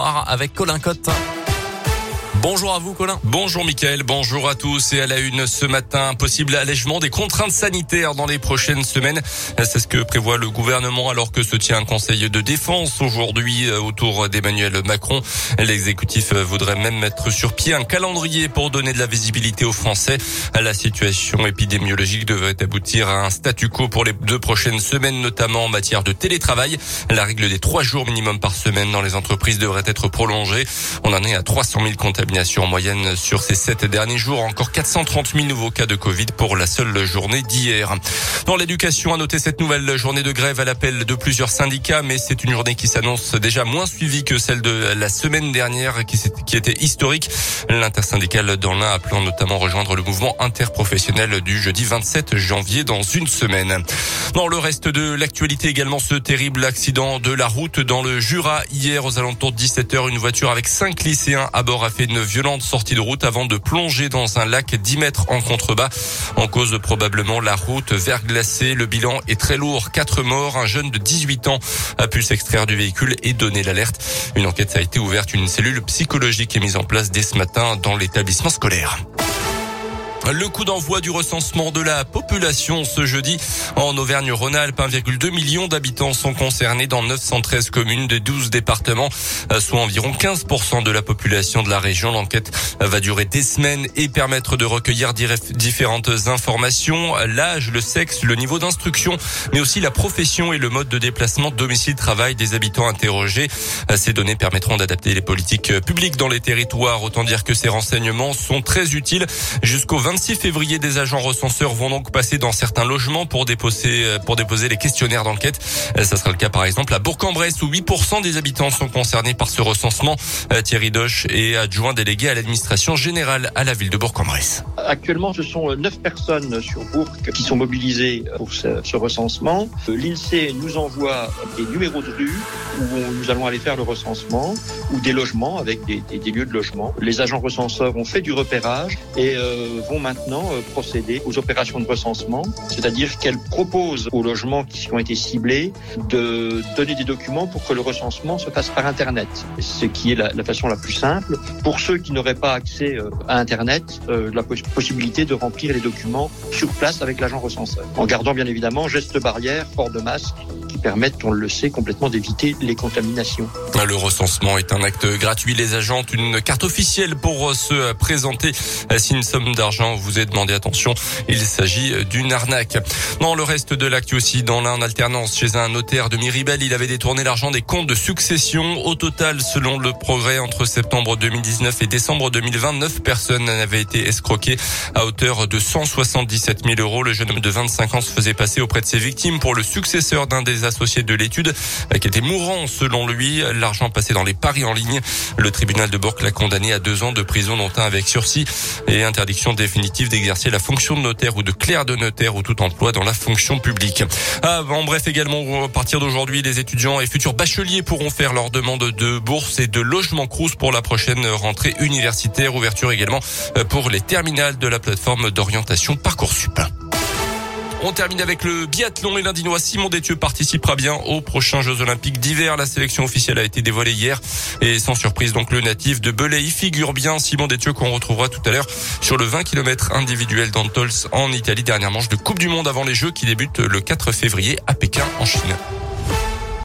avec Colin Cotte. Bonjour à vous, Colin. Bonjour, Mickaël. Bonjour à tous. Et à la une ce matin, possible allègement des contraintes sanitaires dans les prochaines semaines. C'est ce que prévoit le gouvernement alors que se tient un conseil de défense aujourd'hui euh, autour d'Emmanuel Macron. L'exécutif voudrait même mettre sur pied un calendrier pour donner de la visibilité aux Français. La situation épidémiologique devrait aboutir à un statu quo pour les deux prochaines semaines, notamment en matière de télétravail. La règle des trois jours minimum par semaine dans les entreprises devrait être prolongée. On en est à 300 000 contaminés en moyenne sur ces sept derniers jours. Encore 430 000 nouveaux cas de Covid pour la seule journée d'hier. Dans l'éducation, à noter cette nouvelle journée de grève à l'appel de plusieurs syndicats, mais c'est une journée qui s'annonce déjà moins suivie que celle de la semaine dernière qui était historique. L'intersyndicale dans l'un appelant notamment rejoindre le mouvement interprofessionnel du jeudi 27 janvier dans une semaine. Dans le reste de l'actualité également, ce terrible accident de la route dans le Jura. Hier, aux alentours de 17h, une voiture avec cinq lycéens à bord a fait une violente sortie de route avant de plonger dans un lac 10 mètres en contrebas. En cause probablement la route verglacée. Le bilan est très lourd. Quatre morts. Un jeune de 18 ans a pu s'extraire du véhicule et donner l'alerte. Une enquête a été ouverte. Une cellule psychologique est mise en place dès ce matin dans l'établissement scolaire. Le coup d'envoi du recensement de la population ce jeudi en Auvergne-Rhône-Alpes. 1,2 million d'habitants sont concernés dans 913 communes de 12 départements, soit environ 15% de la population de la région. L'enquête va durer des semaines et permettre de recueillir différentes informations, l'âge, le sexe, le niveau d'instruction, mais aussi la profession et le mode de déplacement, domicile-travail des habitants interrogés. Ces données permettront d'adapter les politiques publiques dans les territoires. Autant dire que ces renseignements sont très utiles jusqu'au 20 26 février, des agents recenseurs vont donc passer dans certains logements pour déposer, euh, pour déposer les questionnaires d'enquête. Euh, ça sera le cas par exemple à Bourg-en-Bresse où 8% des habitants sont concernés par ce recensement. Euh, Thierry Doche est adjoint délégué à l'administration générale à la ville de Bourg-en-Bresse. Actuellement, ce sont 9 personnes sur Bourg qui sont mobilisées pour ce, ce recensement. L'INSEE nous envoie des numéros de rue où nous allons aller faire le recensement ou des logements avec des lieux de logement. Les agents recenseurs ont fait du repérage et euh, vont maintenant euh, procéder aux opérations de recensement, c'est-à-dire qu'elles proposent aux logements qui ont été ciblés de donner des documents pour que le recensement se fasse par Internet, ce qui est la, la façon la plus simple. Pour ceux qui n'auraient pas accès euh, à Internet, euh, la possibilité de remplir les documents sur place avec l'agent recenseur, en gardant bien évidemment gestes barrières, port de masque, permettent, on le sait, complètement d'éviter les contaminations. Le recensement est un acte gratuit. Les agents ont une carte officielle pour se présenter. Si une somme d'argent vous est demandé, attention, il s'agit d'une arnaque. Dans le reste de l'actu aussi, dans l'un alternance chez un notaire de Miribel, il avait détourné l'argent des comptes de succession. Au total, selon le progrès, entre septembre 2019 et décembre 2029, personnes n'avaient été escroquées à hauteur de 177 000 euros. Le jeune homme de 25 ans se faisait passer auprès de ses victimes pour le successeur d'un des associés de l'étude qui était mourant selon lui. L'argent passé dans les paris en ligne. Le tribunal de Bourg l'a condamné à deux ans de prison dont un avec sursis et interdiction définitive d'exercer la fonction de notaire ou de clerc de notaire ou tout emploi dans la fonction publique. Ah, en bref, également, à partir d'aujourd'hui, les étudiants et futurs bacheliers pourront faire leur demande de bourse et de logement Crous pour la prochaine rentrée universitaire. Ouverture également pour les terminales de la plateforme d'orientation Parcoursup. On termine avec le biathlon et l'Indinois Simon Détieux participera bien aux prochains Jeux Olympiques d'hiver. La sélection officielle a été dévoilée hier et sans surprise donc le natif de Belay figure bien Simon Détieux qu'on retrouvera tout à l'heure sur le 20 km individuel d'Antols en Italie. Dernière manche de Coupe du Monde avant les Jeux qui débutent le 4 février à Pékin en Chine.